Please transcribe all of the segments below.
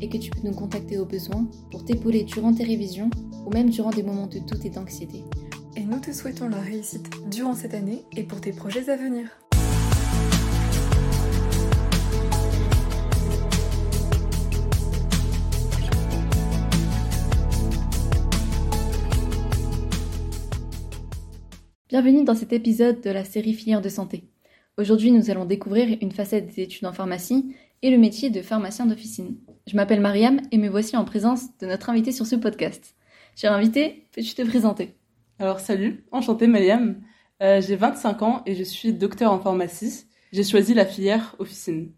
et que tu peux nous contacter au besoin pour t'épauler durant tes révisions ou même durant des moments de doute et d'anxiété. Et nous te souhaitons la réussite durant cette année et pour tes projets à venir. Bienvenue dans cet épisode de la série Filière de santé. Aujourd'hui, nous allons découvrir une facette des études en pharmacie et le métier de pharmacien d'officine. Je m'appelle Mariam et me voici en présence de notre invité sur ce podcast. Cher invité, peux-tu te présenter? Alors salut, enchantée Mariam. Euh, j'ai 25 ans et je suis docteur en pharmacie. J'ai choisi la filière officine.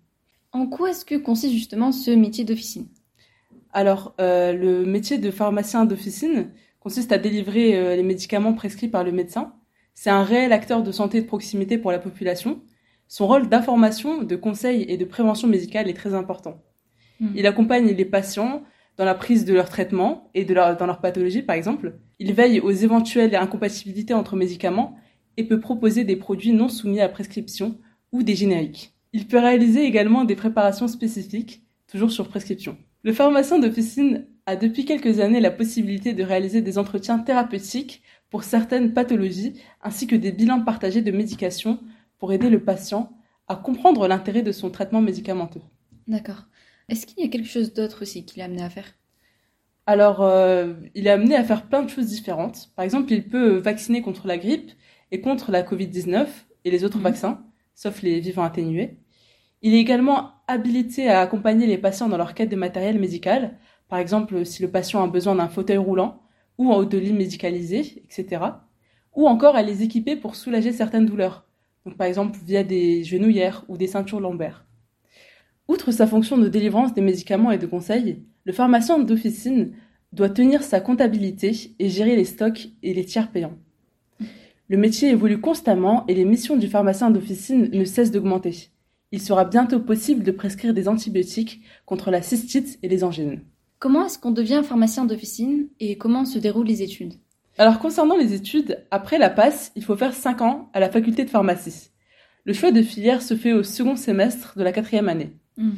En quoi est-ce que consiste justement ce métier d'officine? Alors, euh, le métier de pharmacien d'officine consiste à délivrer euh, les médicaments prescrits par le médecin. C'est un réel acteur de santé de proximité pour la population. Son rôle d'information, de conseil et de prévention médicale est très important. Hmm. Il accompagne les patients dans la prise de leur traitement et de leur, dans leur pathologie, par exemple. Il veille aux éventuelles incompatibilités entre médicaments et peut proposer des produits non soumis à prescription ou des génériques. Il peut réaliser également des préparations spécifiques, toujours sur prescription. Le pharmacien d'officine a depuis quelques années la possibilité de réaliser des entretiens thérapeutiques pour certaines pathologies, ainsi que des bilans partagés de médication pour aider le patient à comprendre l'intérêt de son traitement médicamenteux. D'accord. Est-ce qu'il y a quelque chose d'autre aussi qu'il est amené à faire? Alors, euh, il est amené à faire plein de choses différentes. Par exemple, il peut vacciner contre la grippe et contre la Covid-19 et les autres Mhm. vaccins, sauf les vivants atténués. Il est également habilité à accompagner les patients dans leur quête de matériel médical, par exemple si le patient a besoin d'un fauteuil roulant ou en haut de lit médicalisé, etc. Ou encore à les équiper pour soulager certaines douleurs, donc par exemple via des genouillères ou des ceintures lombaires. Outre sa fonction de délivrance des médicaments et de conseil, le pharmacien d'officine doit tenir sa comptabilité et gérer les stocks et les tiers payants. Le métier évolue constamment et les missions du pharmacien d'officine ne cessent d'augmenter. Il sera bientôt possible de prescrire des antibiotiques contre la cystite et les angines. Comment est-ce qu'on devient pharmacien d'officine et comment se déroulent les études? Alors concernant les études, après la passe, il faut faire 5 ans à la faculté de pharmacie. Le choix de filière se fait au second semestre de la quatrième année. Hmm.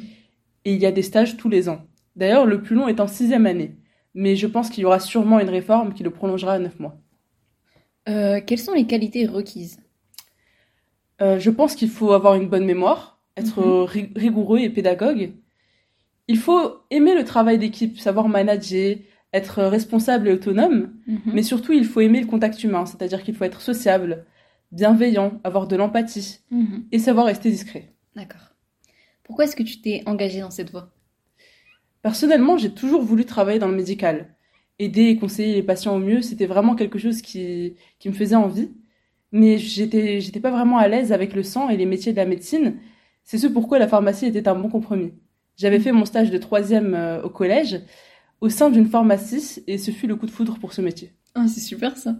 Et il y a des stages tous les ans. D'ailleurs, le plus long est en sixième année. Mais je pense qu'il y aura sûrement une réforme qui le prolongera à 9 mois. Euh, Quelles sont les qualités requises? Euh, je pense qu'il faut avoir une bonne mémoire, être Mhm. ri- rigoureux et pédagogue. Il faut aimer le travail d'équipe, savoir manager, être responsable et autonome, Mhm. mais surtout il faut aimer le contact humain, c'est-à-dire qu'il faut être sociable, bienveillant, avoir de l'empathie Mhm. et savoir rester discret. D'accord. Pourquoi est-ce que tu t'es engagé dans cette voie? Personnellement, j'ai toujours voulu travailler dans le médical. Aider et conseiller les patients au mieux, c'était vraiment quelque chose qui, qui me faisait envie. Mais j'étais, j'étais pas vraiment à l'aise avec le sang et les métiers de la médecine. C'est ce pourquoi la pharmacie était un bon compromis. J'avais fait mon stage de troisième euh, au collège, au sein d'une pharmacie, et ce fut le coup de foudre pour ce métier. Ah, c'est super ça.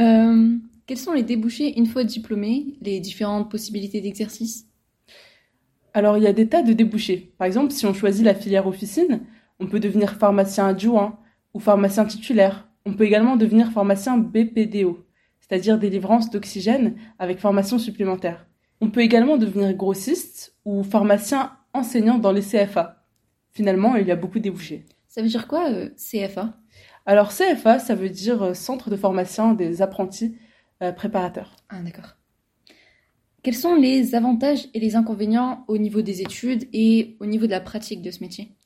Euh, quels sont les débouchés une fois diplômé, les différentes possibilités d'exercice? Alors, il y a des tas de débouchés. Par exemple, si on choisit la filière officine, on peut devenir pharmacien adjoint ou pharmacien titulaire. On peut également devenir pharmacien BPDO, c'est-à-dire délivrance d'oxygène avec formation supplémentaire. On peut également devenir grossiste ou pharmacien enseignant dans les CFA. Finalement, il y a beaucoup de débouchés. Ça veut dire quoi, euh, CFA Alors, CFA, ça veut dire euh, Centre de formation des apprentis euh, préparateurs. Ah, d'accord. Quels sont les avantages et les inconvénients au niveau des études et au niveau de la pratique de ce métier?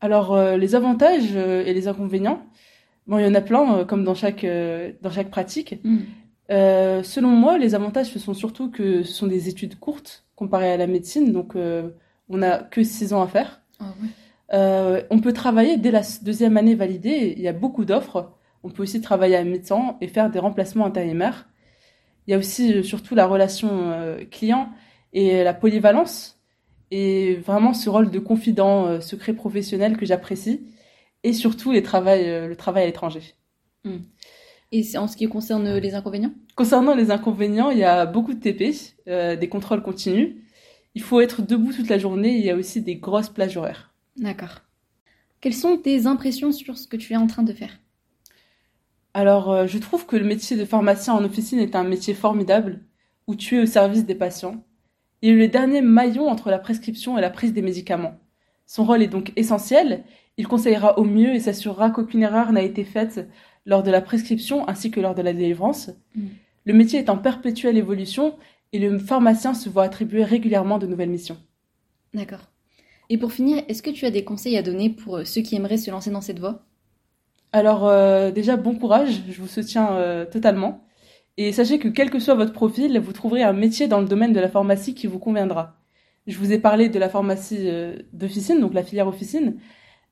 Alors, les avantages et les inconvénients, bon, il y en a plein, comme dans chaque, dans chaque pratique. Hmm. Selon moi, les avantages, ce sont surtout que ce sont des études courtes comparées à la médecine, donc on n'a que six ans à faire. Ah ouais. Euh, on peut travailler dès la deuxième année validée, il y a beaucoup d'offres. On peut aussi travailler à mi-temps et faire des remplacements intérimaires. Il y a aussi euh, surtout la relation euh, client et la polyvalence. et vraiment ce rôle de confident euh, secret professionnel que j'apprécie et surtout les travail, le travail à l'étranger. Hmm. Et en ce qui concerne les inconvénients? Concernant les inconvénients, il y a beaucoup de TP, des contrôles continus. Il faut être debout toute la journée. Il y a aussi des grosses plages horaires. D'accord. Quelles sont tes impressions sur ce que tu es en train de faire? Alors, euh, je trouve que le métier de pharmacien en officine est un métier formidable, où tu es au service des patients. Il est le dernier maillon entre la prescription et la prise des médicaments. Son rôle est donc essentiel. Il conseillera au mieux et s'assurera qu'aucune erreur n'a été faite lors de la prescription ainsi que lors de la délivrance. Mm. Le métier est en perpétuelle évolution et le pharmacien se voit attribuer régulièrement de nouvelles missions. D'accord. Et pour finir, est-ce que tu as des conseils à donner pour euh, ceux qui aimeraient se lancer dans cette voie? Alors euh, déjà, bon courage, je vous soutiens euh, totalement. Et sachez que quel que soit votre profil, vous trouverez un métier dans le domaine de la pharmacie qui vous conviendra. Je vous ai parlé de la pharmacie euh, d'officine, donc la filière officine,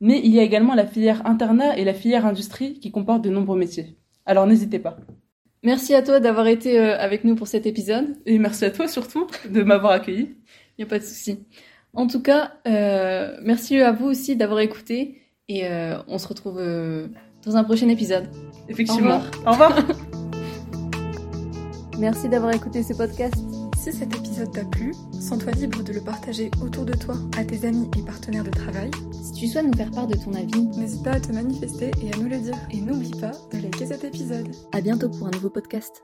mais il y a également la filière internat et la filière industrie qui comportent de nombreux métiers. Alors n'hésitez pas. Merci à toi d'avoir été avec nous pour cet épisode. Et merci à toi surtout de m'avoir accueilli. Il n'y a pas de souci. En tout cas, euh, merci à vous aussi d'avoir écouté et euh, on se retrouve euh, dans un prochain épisode. Effectivement. Au revoir. Au revoir. Merci d'avoir écouté ce podcast. Si cet épisode t'a plu, sens-toi libre de le partager autour de toi, à tes amis et partenaires de travail. Si tu souhaites nous faire part de ton avis, N'hésite pas à te manifester et à nous le dire. Et n'oublie pas de liker cet épisode. à bientôt pour un nouveau podcast.